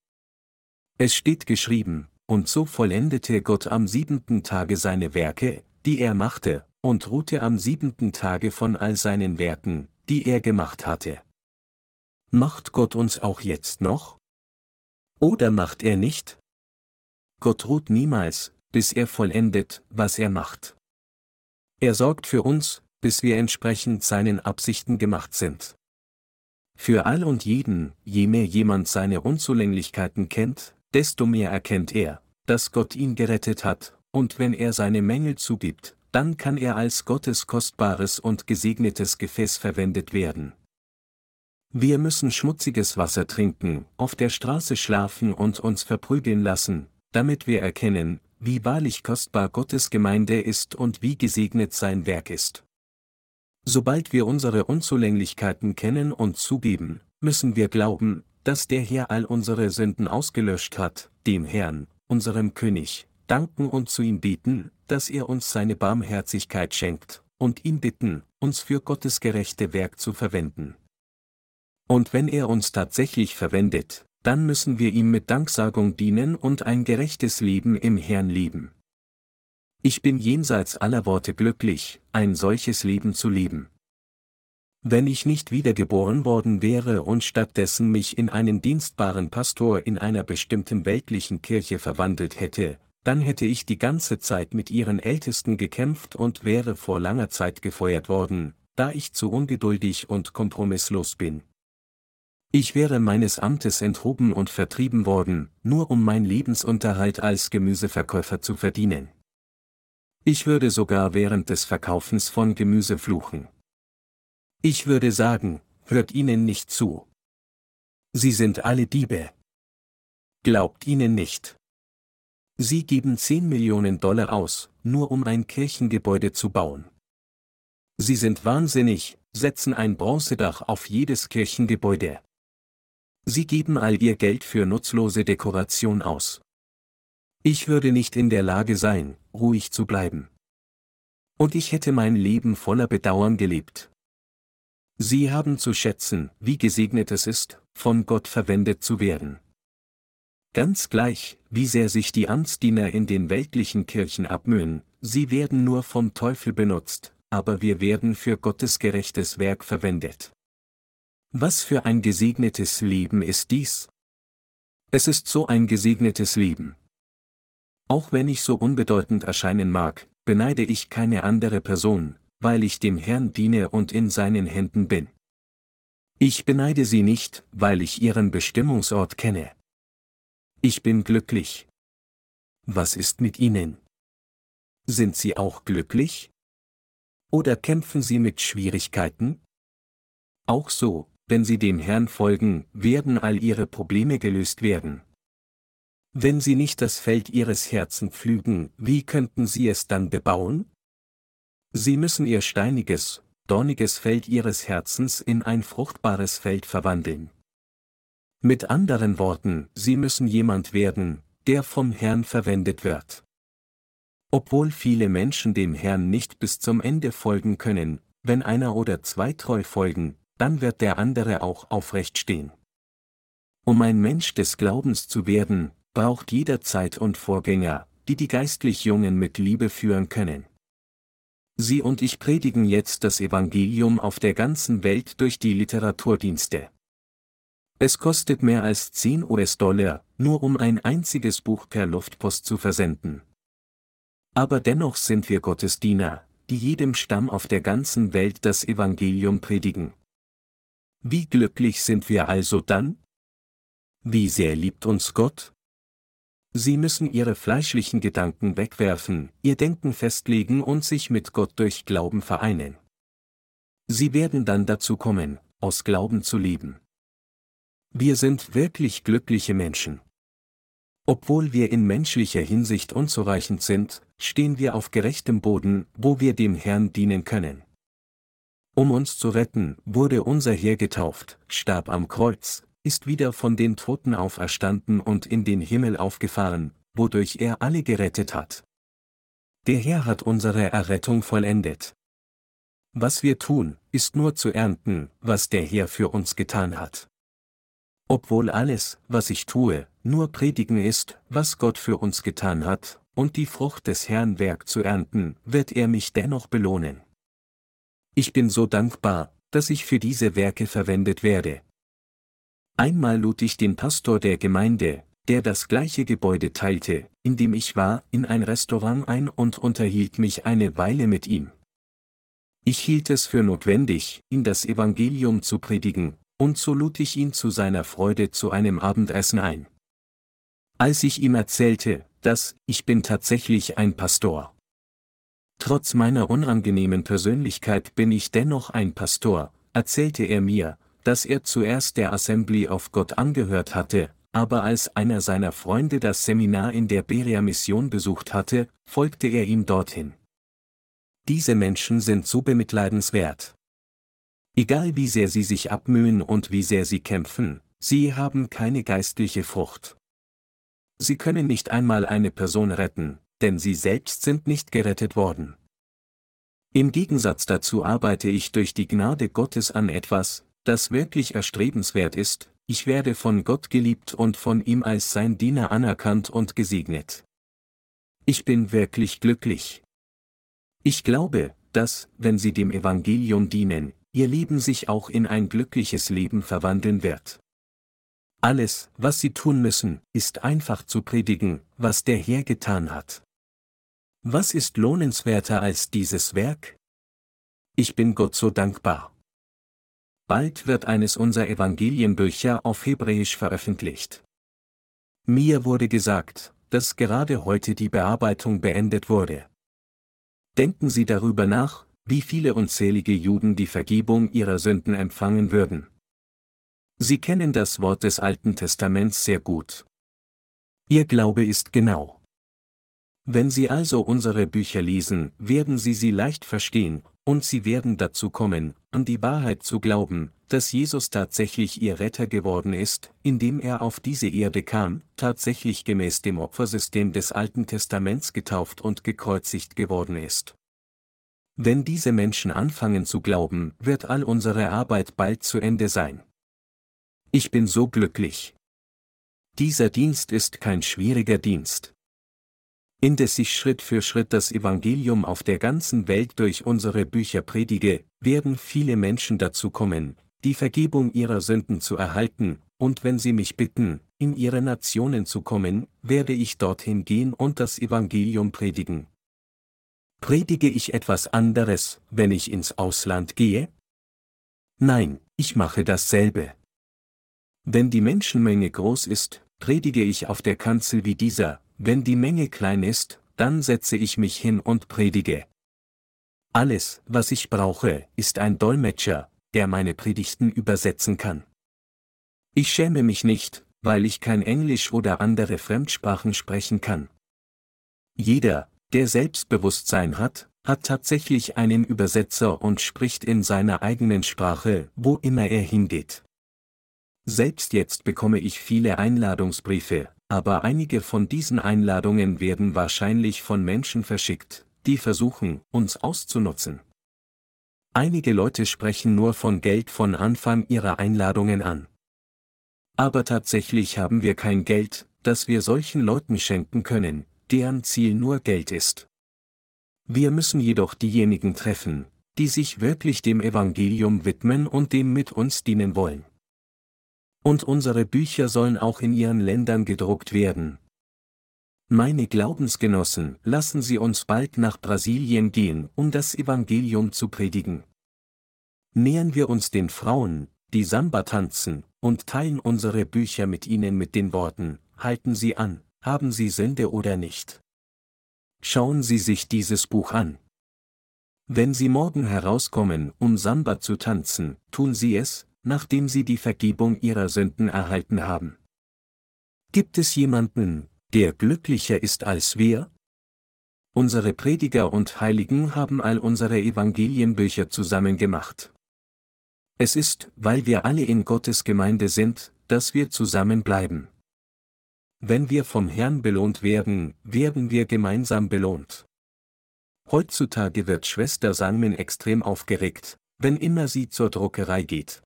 Es steht geschrieben, und so vollendete Gott am siebenten Tage seine Werke, die er machte, und ruhte am siebenten Tage von all seinen Werken, die er gemacht hatte. Macht Gott uns auch jetzt noch? Oder macht er nicht? Gott ruht niemals, bis er vollendet, was er macht. Er sorgt für uns, bis wir entsprechend seinen Absichten gemacht sind. Für all und jeden, je mehr jemand seine Unzulänglichkeiten kennt, desto mehr erkennt er, dass Gott ihn gerettet hat, und wenn er seine Mängel zugibt, dann kann er als Gottes kostbares und gesegnetes Gefäß verwendet werden. Wir müssen schmutziges Wasser trinken, auf der Straße schlafen und uns verprügeln lassen, damit wir erkennen, wie wahrlich kostbar Gottes Gemeinde ist und wie gesegnet sein Werk ist. Sobald wir unsere Unzulänglichkeiten kennen und zugeben, müssen wir glauben, dass der Herr all unsere Sünden ausgelöscht hat, dem Herrn, unserem König, danken und zu ihm bieten, dass er uns seine Barmherzigkeit schenkt, und ihn bitten, uns für Gottes gerechte Werk zu verwenden. Und wenn er uns tatsächlich verwendet, dann müssen wir ihm mit Danksagung dienen und ein gerechtes Leben im Herrn leben. Ich bin jenseits aller Worte glücklich, ein solches Leben zu leben. Wenn ich nicht wiedergeboren worden wäre und stattdessen mich in einen dienstbaren Pastor in einer bestimmten weltlichen Kirche verwandelt hätte, dann hätte ich die ganze Zeit mit ihren Ältesten gekämpft und wäre vor langer Zeit gefeuert worden, da ich zu ungeduldig und kompromisslos bin. Ich wäre meines Amtes enthoben und vertrieben worden, nur um mein Lebensunterhalt als Gemüseverkäufer zu verdienen. Ich würde sogar während des Verkaufens von Gemüse fluchen. Ich würde sagen, hört ihnen nicht zu. Sie sind alle Diebe. Glaubt ihnen nicht. Sie geben 10 Millionen Dollar aus, nur um ein Kirchengebäude zu bauen. Sie sind wahnsinnig, setzen ein Bronzedach auf jedes Kirchengebäude. Sie geben all ihr Geld für nutzlose Dekoration aus. Ich würde nicht in der Lage sein, ruhig zu bleiben. Und ich hätte mein Leben voller Bedauern gelebt. Sie haben zu schätzen, wie gesegnet es ist, von Gott verwendet zu werden. Ganz gleich, wie sehr sich die Amtsdiener in den weltlichen Kirchen abmühen, sie werden nur vom Teufel benutzt, aber wir werden für Gottes gerechtes Werk verwendet. Was für ein gesegnetes Leben ist dies? Es ist so ein gesegnetes Leben. Auch wenn ich so unbedeutend erscheinen mag, beneide ich keine andere Person, weil ich dem Herrn diene und in seinen Händen bin. Ich beneide sie nicht, weil ich ihren Bestimmungsort kenne. Ich bin glücklich. Was ist mit Ihnen? Sind Sie auch glücklich? Oder kämpfen Sie mit Schwierigkeiten? Auch so, wenn Sie dem Herrn folgen, werden all Ihre Probleme gelöst werden. Wenn sie nicht das Feld ihres Herzen pflügen, wie könnten sie es dann bebauen? Sie müssen ihr steiniges, dorniges Feld ihres Herzens in ein fruchtbares Feld verwandeln. Mit anderen Worten, sie müssen jemand werden, der vom Herrn verwendet wird. Obwohl viele Menschen dem Herrn nicht bis zum Ende folgen können, wenn einer oder zwei treu folgen, dann wird der andere auch aufrecht stehen. Um ein Mensch des Glaubens zu werden, braucht jeder Zeit und Vorgänger, die die geistlich Jungen mit Liebe führen können. Sie und ich predigen jetzt das Evangelium auf der ganzen Welt durch die Literaturdienste. Es kostet mehr als 10 US-Dollar, nur um ein einziges Buch per Luftpost zu versenden. Aber dennoch sind wir Gottesdiener, die jedem Stamm auf der ganzen Welt das Evangelium predigen. Wie glücklich sind wir also dann? Wie sehr liebt uns Gott? Sie müssen ihre fleischlichen Gedanken wegwerfen, ihr Denken festlegen und sich mit Gott durch Glauben vereinen. Sie werden dann dazu kommen, aus Glauben zu leben. Wir sind wirklich glückliche Menschen. Obwohl wir in menschlicher Hinsicht unzureichend sind, stehen wir auf gerechtem Boden, wo wir dem Herrn dienen können. Um uns zu retten, wurde unser Herr getauft, starb am Kreuz, ist wieder von den Toten auferstanden und in den Himmel aufgefahren, wodurch er alle gerettet hat. Der Herr hat unsere Errettung vollendet. Was wir tun, ist nur zu ernten, was der Herr für uns getan hat. Obwohl alles, was ich tue, nur predigen ist, was Gott für uns getan hat, und die Frucht des Herrn Werk zu ernten, wird er mich dennoch belohnen. Ich bin so dankbar, dass ich für diese Werke verwendet werde, Einmal lud ich den Pastor der Gemeinde, der das gleiche Gebäude teilte, in dem ich war, in ein Restaurant ein und unterhielt mich eine Weile mit ihm. Ich hielt es für notwendig, ihm das Evangelium zu predigen, und so lud ich ihn zu seiner Freude zu einem Abendessen ein. Als ich ihm erzählte, dass ich bin tatsächlich ein Pastor. Trotz meiner unangenehmen Persönlichkeit bin ich dennoch ein Pastor, erzählte er mir, dass er zuerst der Assembly of God angehört hatte, aber als einer seiner Freunde das Seminar in der Berea-Mission besucht hatte, folgte er ihm dorthin. Diese Menschen sind so bemitleidenswert. Egal wie sehr sie sich abmühen und wie sehr sie kämpfen, sie haben keine geistliche Frucht. Sie können nicht einmal eine Person retten, denn sie selbst sind nicht gerettet worden. Im Gegensatz dazu arbeite ich durch die Gnade Gottes an etwas, das wirklich erstrebenswert ist, ich werde von Gott geliebt und von ihm als sein Diener anerkannt und gesegnet. Ich bin wirklich glücklich. Ich glaube, dass, wenn Sie dem Evangelium dienen, Ihr Leben sich auch in ein glückliches Leben verwandeln wird. Alles, was Sie tun müssen, ist einfach zu predigen, was der Herr getan hat. Was ist lohnenswerter als dieses Werk? Ich bin Gott so dankbar. Bald wird eines unserer Evangelienbücher auf Hebräisch veröffentlicht. Mir wurde gesagt, dass gerade heute die Bearbeitung beendet wurde. Denken Sie darüber nach, wie viele unzählige Juden die Vergebung ihrer Sünden empfangen würden. Sie kennen das Wort des Alten Testaments sehr gut. Ihr Glaube ist genau. Wenn Sie also unsere Bücher lesen, werden Sie sie leicht verstehen, und Sie werden dazu kommen, an die Wahrheit zu glauben, dass Jesus tatsächlich Ihr Retter geworden ist, indem er auf diese Erde kam, tatsächlich gemäß dem Opfersystem des Alten Testaments getauft und gekreuzigt geworden ist. Wenn diese Menschen anfangen zu glauben, wird all unsere Arbeit bald zu Ende sein. Ich bin so glücklich. Dieser Dienst ist kein schwieriger Dienst indes ich Schritt für Schritt das Evangelium auf der ganzen Welt durch unsere Bücher predige, werden viele Menschen dazu kommen, die Vergebung ihrer Sünden zu erhalten, und wenn sie mich bitten, in ihre Nationen zu kommen, werde ich dorthin gehen und das Evangelium predigen. Predige ich etwas anderes, wenn ich ins Ausland gehe? Nein, ich mache dasselbe. Wenn die Menschenmenge groß ist, predige ich auf der Kanzel wie dieser, wenn die Menge klein ist, dann setze ich mich hin und predige. Alles, was ich brauche, ist ein Dolmetscher, der meine Predigten übersetzen kann. Ich schäme mich nicht, weil ich kein Englisch oder andere Fremdsprachen sprechen kann. Jeder, der Selbstbewusstsein hat, hat tatsächlich einen Übersetzer und spricht in seiner eigenen Sprache, wo immer er hingeht. Selbst jetzt bekomme ich viele Einladungsbriefe, aber einige von diesen Einladungen werden wahrscheinlich von Menschen verschickt, die versuchen, uns auszunutzen. Einige Leute sprechen nur von Geld von Anfang ihrer Einladungen an. Aber tatsächlich haben wir kein Geld, das wir solchen Leuten schenken können, deren Ziel nur Geld ist. Wir müssen jedoch diejenigen treffen, die sich wirklich dem Evangelium widmen und dem mit uns dienen wollen. Und unsere Bücher sollen auch in ihren Ländern gedruckt werden. Meine Glaubensgenossen, lassen Sie uns bald nach Brasilien gehen, um das Evangelium zu predigen. Nähern wir uns den Frauen, die Samba tanzen, und teilen unsere Bücher mit ihnen mit den Worten, halten Sie an, haben Sie Sünde oder nicht. Schauen Sie sich dieses Buch an. Wenn Sie morgen herauskommen, um Samba zu tanzen, tun Sie es, nachdem Sie die Vergebung Ihrer Sünden erhalten haben. Gibt es jemanden, der glücklicher ist als wir? Unsere Prediger und Heiligen haben all unsere Evangelienbücher zusammengemacht. Es ist, weil wir alle in Gottes Gemeinde sind, dass wir zusammenbleiben. Wenn wir vom Herrn belohnt werden, werden wir gemeinsam belohnt. Heutzutage wird Schwester Sangmin extrem aufgeregt, wenn immer sie zur Druckerei geht.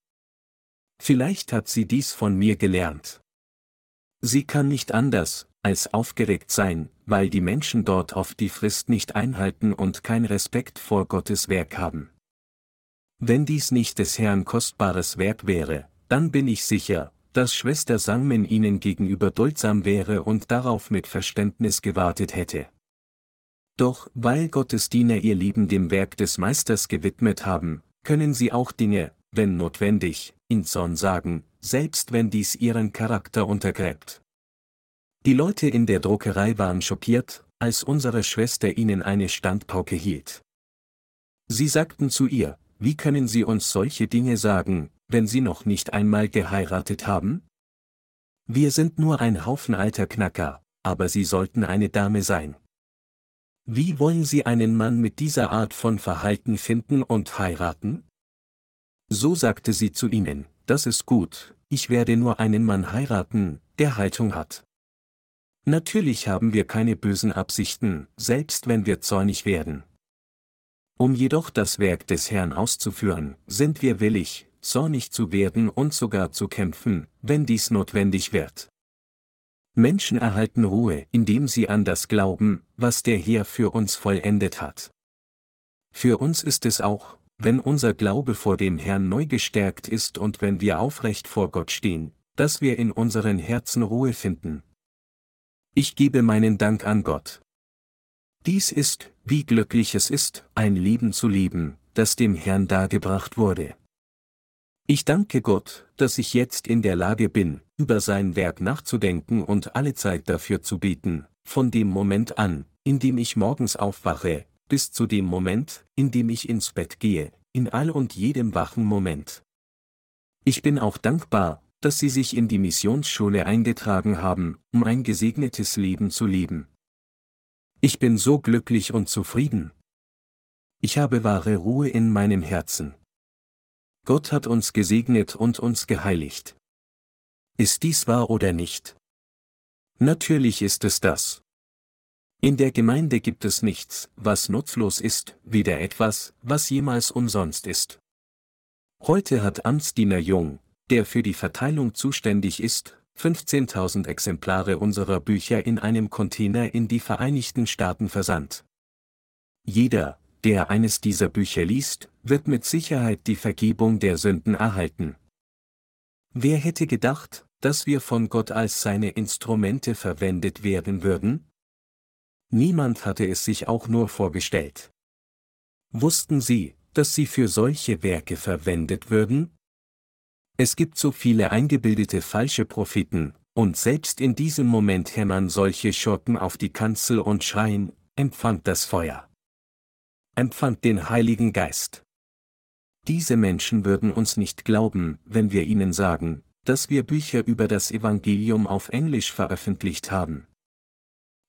Vielleicht hat sie dies von mir gelernt. Sie kann nicht anders, als aufgeregt sein, weil die Menschen dort oft die Frist nicht einhalten und kein Respekt vor Gottes Werk haben. Wenn dies nicht des Herrn kostbares Werk wäre, dann bin ich sicher, dass Schwester Sangmin ihnen gegenüber duldsam wäre und darauf mit Verständnis gewartet hätte. Doch, weil Gottes Diener ihr Leben dem Werk des Meisters gewidmet haben, können sie auch Dinge, wenn notwendig, in Zorn sagen, selbst wenn dies ihren Charakter untergräbt. Die Leute in der Druckerei waren schockiert, als unsere Schwester ihnen eine Standpauke hielt. Sie sagten zu ihr, wie können Sie uns solche Dinge sagen, wenn Sie noch nicht einmal geheiratet haben? Wir sind nur ein Haufen alter Knacker, aber Sie sollten eine Dame sein. Wie wollen Sie einen Mann mit dieser Art von Verhalten finden und heiraten? So sagte sie zu ihnen, das ist gut, ich werde nur einen Mann heiraten, der Haltung hat. Natürlich haben wir keine bösen Absichten, selbst wenn wir zornig werden. Um jedoch das Werk des Herrn auszuführen, sind wir willig, zornig zu werden und sogar zu kämpfen, wenn dies notwendig wird. Menschen erhalten Ruhe, indem sie an das glauben, was der Herr für uns vollendet hat. Für uns ist es auch, wenn unser Glaube vor dem Herrn neu gestärkt ist und wenn wir aufrecht vor Gott stehen, dass wir in unseren Herzen Ruhe finden. Ich gebe meinen Dank an Gott. Dies ist, wie glücklich es ist, ein Leben zu leben, das dem Herrn dargebracht wurde. Ich danke Gott, dass ich jetzt in der Lage bin, über sein Werk nachzudenken und alle Zeit dafür zu bieten, von dem Moment an, in dem ich morgens aufwache, bis zu dem Moment, in dem ich ins Bett gehe, in all und jedem wachen Moment. Ich bin auch dankbar, dass Sie sich in die Missionsschule eingetragen haben, um ein gesegnetes Leben zu leben. Ich bin so glücklich und zufrieden. Ich habe wahre Ruhe in meinem Herzen. Gott hat uns gesegnet und uns geheiligt. Ist dies wahr oder nicht? Natürlich ist es das. In der Gemeinde gibt es nichts, was nutzlos ist, weder etwas, was jemals umsonst ist. Heute hat Amtsdiener Jung, der für die Verteilung zuständig ist, 15.000 Exemplare unserer Bücher in einem Container in die Vereinigten Staaten versandt. Jeder, der eines dieser Bücher liest, wird mit Sicherheit die Vergebung der Sünden erhalten. Wer hätte gedacht, dass wir von Gott als seine Instrumente verwendet werden würden? Niemand hatte es sich auch nur vorgestellt. Wussten Sie, dass Sie für solche Werke verwendet würden? Es gibt so viele eingebildete falsche Propheten, und selbst in diesem Moment hämmern solche Schurken auf die Kanzel und schreien, empfand das Feuer empfand den Heiligen Geist. Diese Menschen würden uns nicht glauben, wenn wir ihnen sagen, dass wir Bücher über das Evangelium auf Englisch veröffentlicht haben.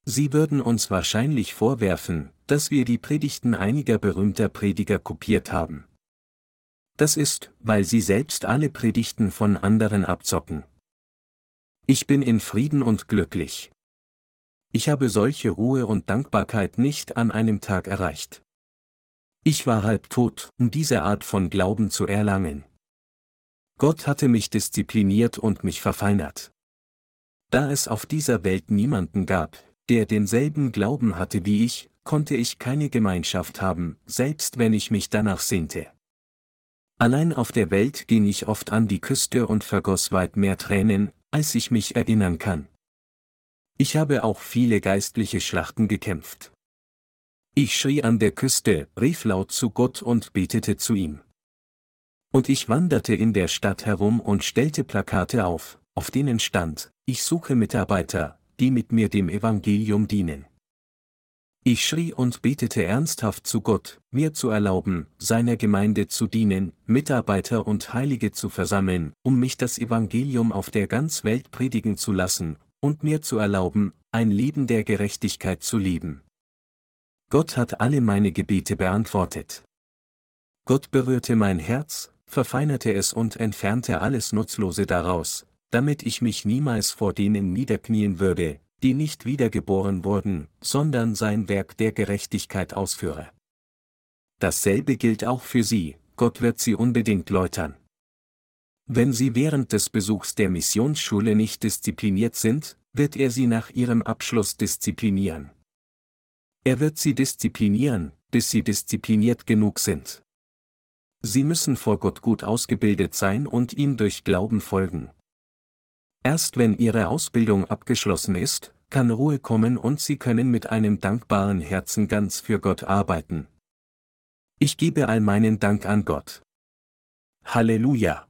Sie würden uns wahrscheinlich vorwerfen, dass wir die Predigten einiger berühmter Prediger kopiert haben. Das ist, weil sie selbst alle Predigten von anderen abzocken. Ich bin in Frieden und glücklich. Ich habe solche Ruhe und Dankbarkeit nicht an einem Tag erreicht. Ich war halb tot, um diese Art von Glauben zu erlangen. Gott hatte mich diszipliniert und mich verfeinert. Da es auf dieser Welt niemanden gab, der denselben Glauben hatte wie ich, konnte ich keine Gemeinschaft haben, selbst wenn ich mich danach sehnte. Allein auf der Welt ging ich oft an die Küste und vergoss weit mehr Tränen, als ich mich erinnern kann. Ich habe auch viele geistliche Schlachten gekämpft. Ich schrie an der Küste, rief laut zu Gott und betete zu ihm. Und ich wanderte in der Stadt herum und stellte Plakate auf, auf denen stand, ich suche Mitarbeiter, die mit mir dem Evangelium dienen. Ich schrie und betete ernsthaft zu Gott, mir zu erlauben, seiner Gemeinde zu dienen, Mitarbeiter und Heilige zu versammeln, um mich das Evangelium auf der ganz Welt predigen zu lassen, und mir zu erlauben, ein Leben der Gerechtigkeit zu leben. Gott hat alle meine Gebete beantwortet. Gott berührte mein Herz, verfeinerte es und entfernte alles Nutzlose daraus, damit ich mich niemals vor denen niederknien würde, die nicht wiedergeboren wurden, sondern sein Werk der Gerechtigkeit ausführe. Dasselbe gilt auch für Sie, Gott wird Sie unbedingt läutern. Wenn Sie während des Besuchs der Missionsschule nicht diszipliniert sind, wird er Sie nach Ihrem Abschluss disziplinieren. Er wird Sie disziplinieren, bis Sie diszipliniert genug sind. Sie müssen vor Gott gut ausgebildet sein und ihm durch Glauben folgen. Erst wenn Ihre Ausbildung abgeschlossen ist, kann Ruhe kommen und Sie können mit einem dankbaren Herzen ganz für Gott arbeiten. Ich gebe all meinen Dank an Gott. Halleluja!